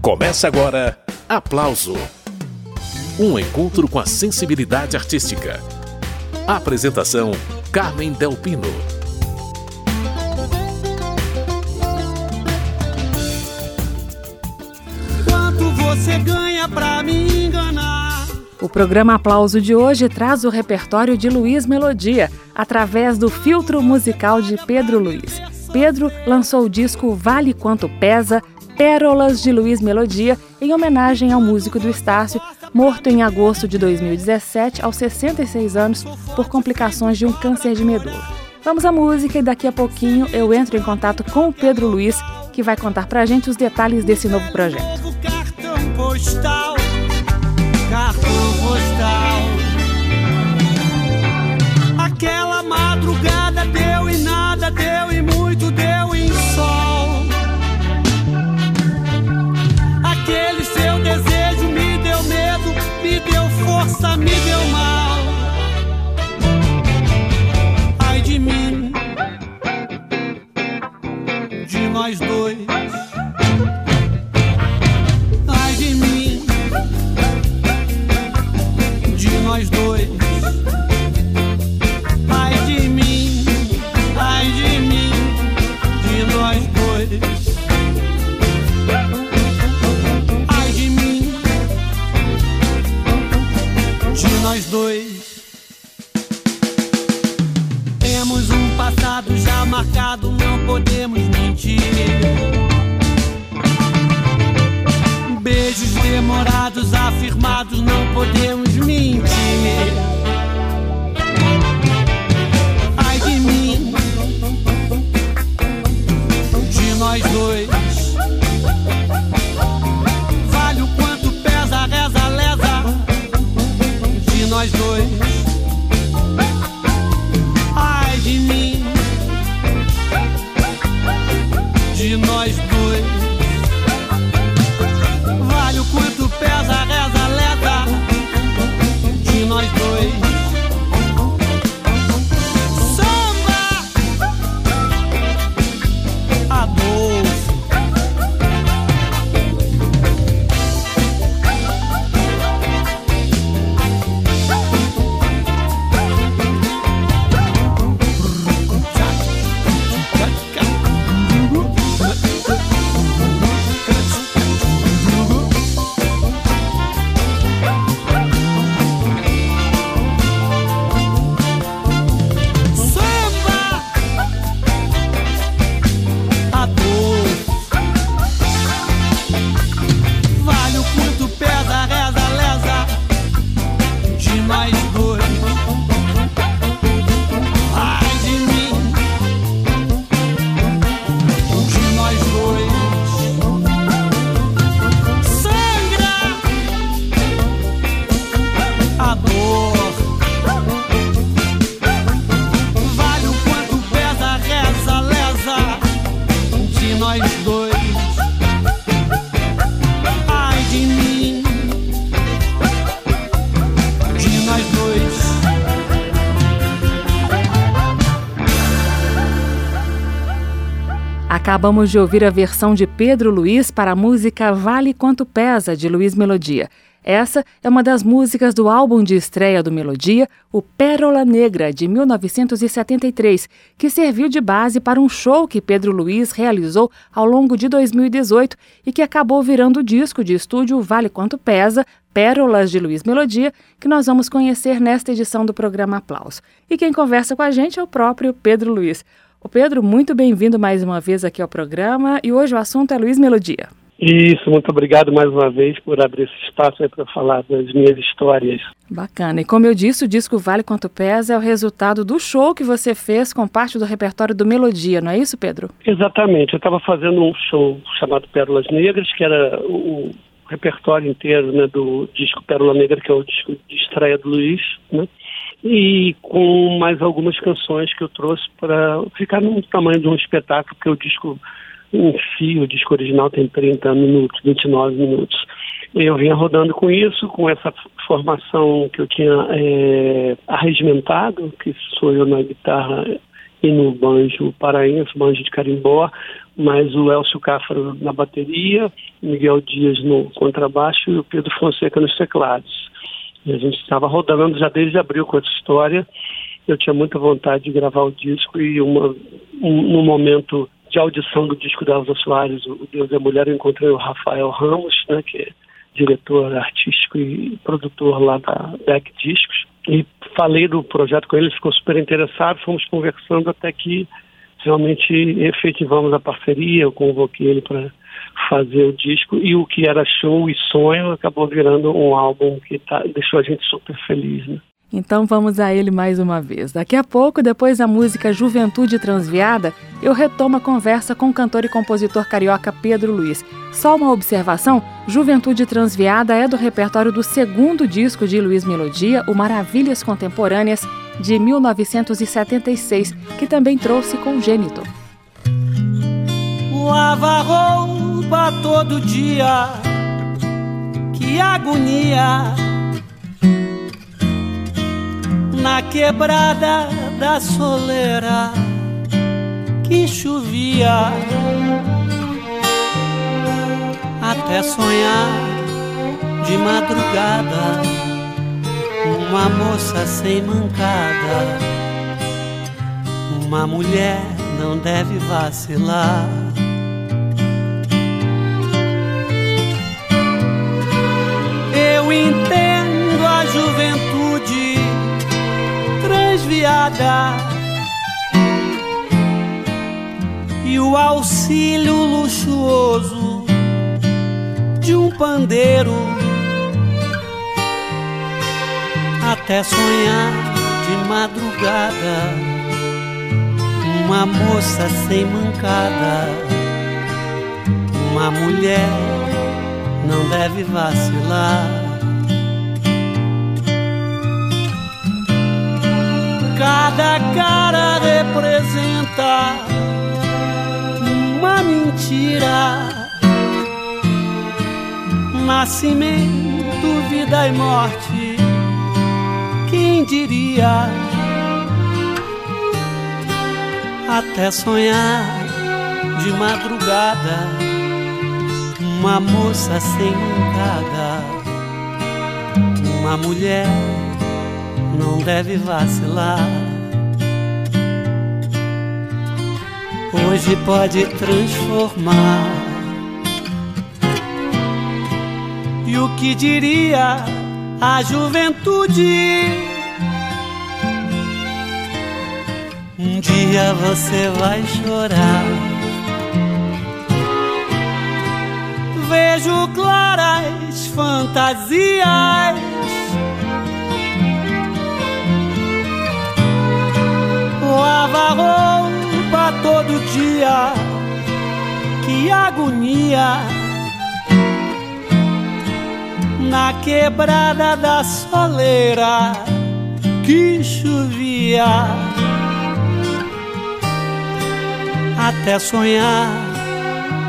Começa agora Aplauso Um encontro com a sensibilidade artística. Apresentação: Carmen Delpino. Quanto você ganha pra me enganar? O programa Aplauso de hoje traz o repertório de Luiz Melodia, através do filtro musical de Pedro Luiz. Pedro lançou o disco Vale Quanto Pesa, Pérolas de Luiz Melodia, em homenagem ao músico do Estácio, morto em agosto de 2017, aos 66 anos, por complicações de um câncer de medula. Vamos à música e daqui a pouquinho eu entro em contato com o Pedro Luiz, que vai contar pra gente os detalhes desse novo projeto. Beijos demorados, afirmados, não podemos mentir. Ai de mim, de nós dois. Vale o quanto pesa, reza, lesa, de nós dois. Acabamos de ouvir a versão de Pedro Luiz para a música Vale Quanto Pesa, de Luiz Melodia. Essa é uma das músicas do álbum de estreia do Melodia, o Pérola Negra, de 1973, que serviu de base para um show que Pedro Luiz realizou ao longo de 2018 e que acabou virando o disco de estúdio Vale Quanto Pesa, Pérolas de Luiz Melodia, que nós vamos conhecer nesta edição do programa Aplauso. E quem conversa com a gente é o próprio Pedro Luiz. O Pedro, muito bem-vindo mais uma vez aqui ao programa e hoje o assunto é Luiz Melodia. Isso, muito obrigado mais uma vez por abrir esse espaço para falar das minhas histórias. Bacana. E como eu disse, o disco Vale Quanto Pesa é o resultado do show que você fez com parte do repertório do Melodia, não é isso, Pedro? Exatamente, eu estava fazendo um show chamado Pérolas Negras, que era o repertório inteiro né, do disco Pérola Negra, que é o disco de estreia do Luiz, né? E com mais algumas canções que eu trouxe para ficar no tamanho de um espetáculo, porque o disco em si, o disco original tem 30 minutos, 29 minutos. Eu vinha rodando com isso, com essa formação que eu tinha é, arregimentado, que sou eu na guitarra e no banjo paraense, banjo de carimbó, mas o Elcio Cáfaro na bateria, Miguel Dias no contrabaixo e o Pedro Fonseca nos teclados. E a gente estava rodando já desde abril com essa história. Eu tinha muita vontade de gravar o disco e uma, um, no momento de audição do disco da Elza Soares, o Deus a Mulher, eu encontrei o Rafael Ramos, né, que é diretor artístico e produtor lá da Beck Discos, e falei do projeto com ele, ele ficou super interessado, fomos conversando até que realmente efetivamos a parceria, eu convoquei ele para fazer o disco e o que era show e sonho acabou virando um álbum que tá, deixou a gente super feliz. Né? Então vamos a ele mais uma vez. Daqui a pouco, depois da música Juventude Transviada, eu retomo a conversa com o cantor e compositor carioca Pedro Luiz. Só uma observação: Juventude Transviada é do repertório do segundo disco de Luiz Melodia, o Maravilhas Contemporâneas, de 1976, que também trouxe Congênito. Lava roupa todo dia, que agonia. Na quebrada da soleira que chovia. Até sonhar de madrugada uma moça sem mancada. Uma mulher não deve vacilar juventude desviada e o auxílio luxuoso de um pandeiro. Até sonhar de madrugada uma moça sem mancada. Uma mulher não deve vacilar Cada cara representa uma mentira. Nascimento, vida e morte. Quem diria? Até sonhar de madrugada uma moça sem mancada, uma mulher não deve vacilar. Hoje pode transformar. E o que diria a juventude? Um dia você vai chorar. Vejo claras fantasias lava roupa todo dia, que agonia. Na quebrada da soleira que chovia, até sonhar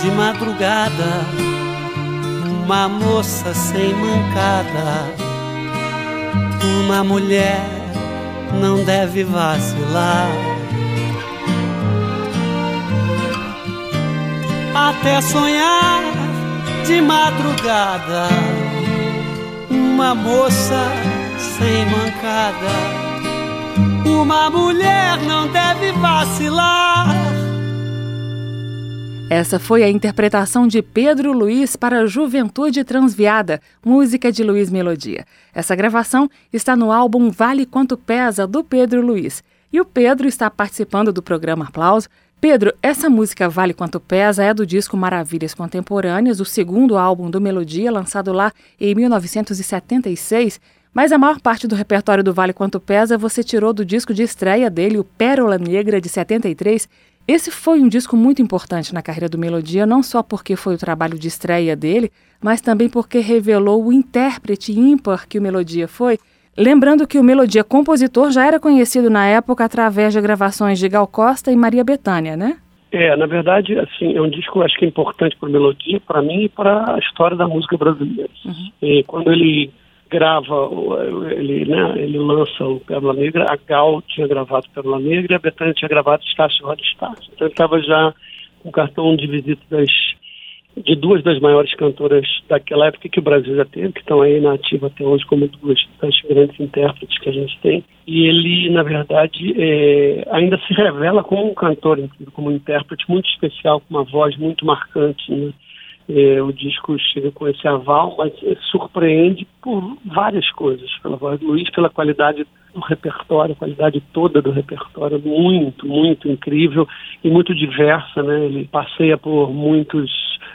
de madrugada, uma moça sem mancada, uma mulher não deve vacilar. Até sonhar de madrugada, uma moça sem mancada, uma mulher não deve vacilar. Essa foi a interpretação de Pedro Luiz para Juventude Transviada, música de Luiz Melodia. Essa gravação está no álbum Vale Quanto Pesa, do Pedro Luiz. E o Pedro está participando do programa Aplauso. Pedro, essa música Vale Quanto Pesa é do disco Maravilhas Contemporâneas, o segundo álbum do Melodia, lançado lá em 1976. Mas a maior parte do repertório do Vale Quanto Pesa você tirou do disco de estreia dele, o Pérola Negra, de 73, esse foi um disco muito importante na carreira do Melodia, não só porque foi o trabalho de estreia dele, mas também porque revelou o intérprete ímpar que o Melodia foi. Lembrando que o Melodia compositor já era conhecido na época através de gravações de Gal Costa e Maria Bethânia, né? É, na verdade, assim, é um disco acho que é importante para Melodia, para mim e para a história da música brasileira. Uhum. E quando ele grava, ele, né, ele lança o Pérola Negra, a Gal tinha gravado Pérola Negra e a Betânia tinha gravado Estácio Roda Estácio. Então ele estava já um cartão de visita das de duas das maiores cantoras daquela época que o Brasil já teve, que estão aí na ativa até hoje como duas das grandes intérpretes que a gente tem. E ele, na verdade, é, ainda se revela como um cantor, como um intérprete muito especial, com uma voz muito marcante. Né? É, o disco chega com esse aval, mas surpreende por várias coisas, pela voz do Luiz, pela qualidade do repertório, a qualidade toda do repertório, muito, muito incrível e muito diversa, né? Ele passeia por muitos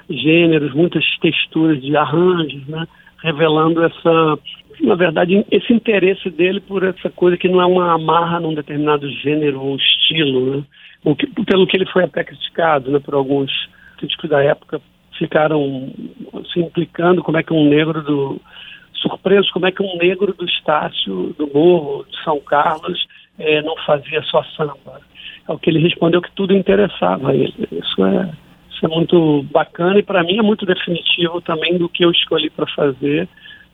gêneros, muitas texturas de arranjos, né? Revelando essa, na verdade, esse interesse dele por essa coisa que não é uma amarra num determinado gênero ou estilo, né? O que, pelo que ele foi até criticado, né? Por alguns críticos da época ficaram se implicando como é que um negro do surpresos como é que um negro do Estácio, do Morro, de São Carlos, eh, não fazia só samba. É o que ele respondeu que tudo interessava a ele. Isso é, isso é muito bacana e para mim é muito definitivo também do que eu escolhi para fazer,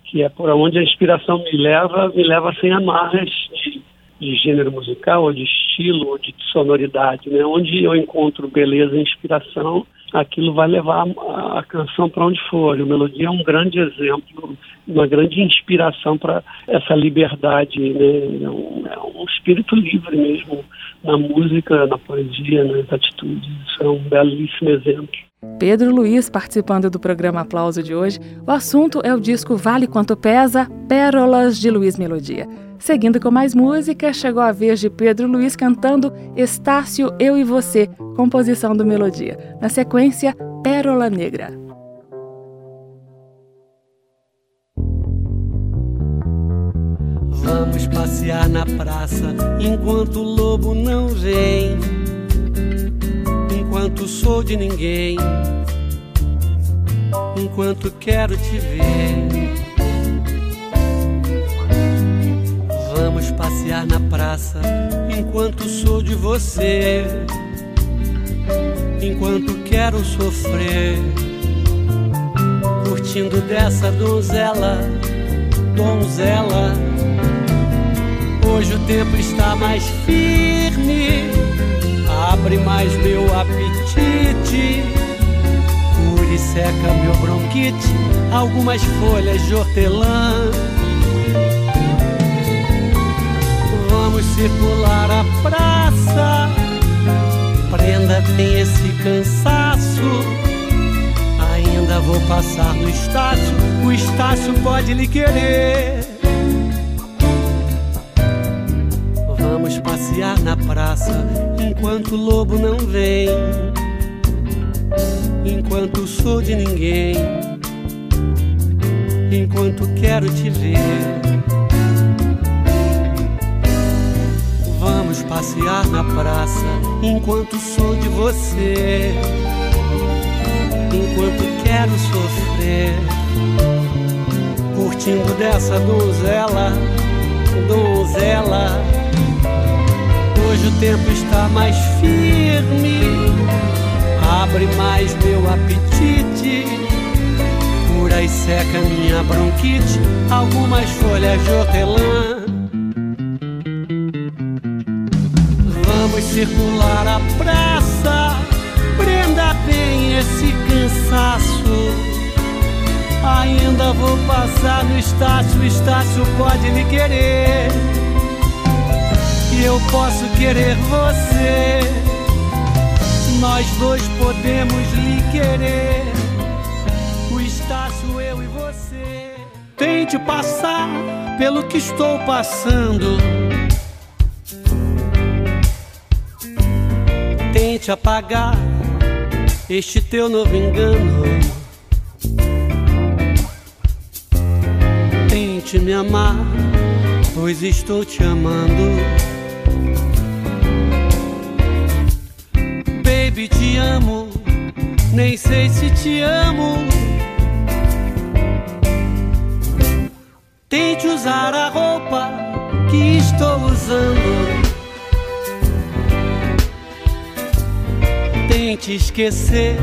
que é por onde a inspiração me leva, me leva sem amarras de, de gênero musical, ou de estilo, ou de sonoridade, né? Onde eu encontro beleza e inspiração, aquilo vai levar a, canção para onde for. A melodia é um grande exemplo, uma grande inspiração para essa liberdade, né? É um, é um, espírito livre mesmo na música, na poesia, nas atitudes. Isso é um belíssimo exemplo. Pedro Luiz participando do programa Aplauso de hoje. O assunto é o disco Vale Quanto Pesa, Pérolas de Luiz Melodia. Seguindo com mais música, chegou a vez de Pedro Luiz cantando Estácio, Eu e Você, composição do Melodia. Na sequência, Pérola Negra. Vamos passear na praça enquanto o lobo não vem. Enquanto sou de ninguém. Enquanto quero te ver. Vamos passear na praça enquanto sou de você. Enquanto quero sofrer, curtindo dessa donzela, donzela. Hoje o tempo está mais firme, abre mais meu apetite. Cura e seca meu bronquite, algumas folhas de hortelã Vamos circular a praça. Prenda tem esse cansaço. Ainda vou passar no Estácio. O Estácio pode lhe querer. Passear na praça enquanto o lobo não vem. Enquanto sou de ninguém. Enquanto quero te ver. passear na praça enquanto sou de você. Enquanto quero sofrer, curtindo dessa donzela, donzela. Hoje o tempo está mais firme, abre mais meu apetite. Cura e seca minha bronquite, algumas folhas de hortelã circular a praça, prenda bem esse cansaço. Ainda vou passar no Estácio, o Estácio pode me querer. Eu posso querer você. Nós dois podemos lhe querer. O Estácio, eu e você. Tente passar pelo que estou passando tente apagar este teu novo engano. Tente me amar, pois estou te amando. Baby, te amo, nem sei se te amo. Tente usar a roupa que estou usando. Tente esquecer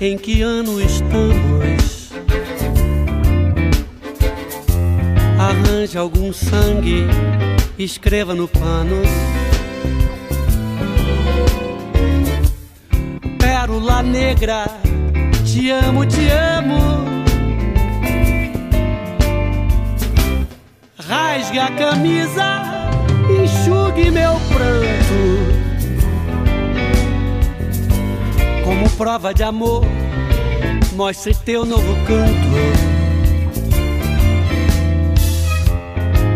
em que ano estamos. Arranje algum sangue, escreva no pano. Pérola negra, te amo, te amo. Rasgue a camisa, enxugue meu pranto. Como prova de amor, mostre teu novo canto.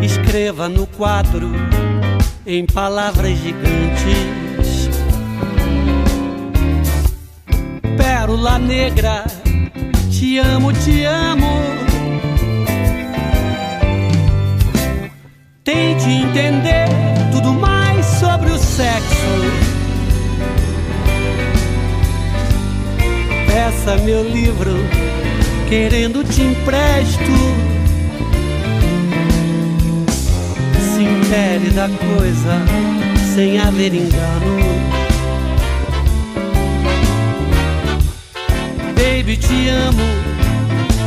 Escreva no quadro em palavras gigantes. Pérola negra, te amo, te amo. Tente entender tudo mais sobre o sexo. Peça meu livro, querendo te empresto. Se da coisa sem haver engano. Baby, te amo,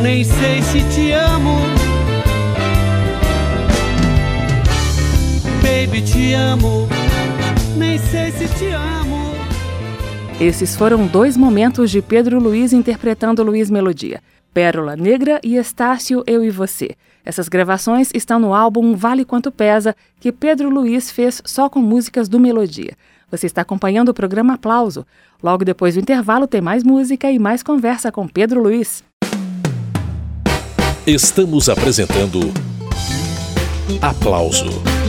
nem sei se te amo. Baby, te amo, nem sei se te amo. Esses foram dois momentos de Pedro Luiz interpretando Luiz Melodia. Pérola Negra e Estácio Eu e Você. Essas gravações estão no álbum Vale Quanto Pesa, que Pedro Luiz fez só com músicas do Melodia. Você está acompanhando o programa Aplauso. Logo depois do intervalo tem mais música e mais conversa com Pedro Luiz. Estamos apresentando Aplauso.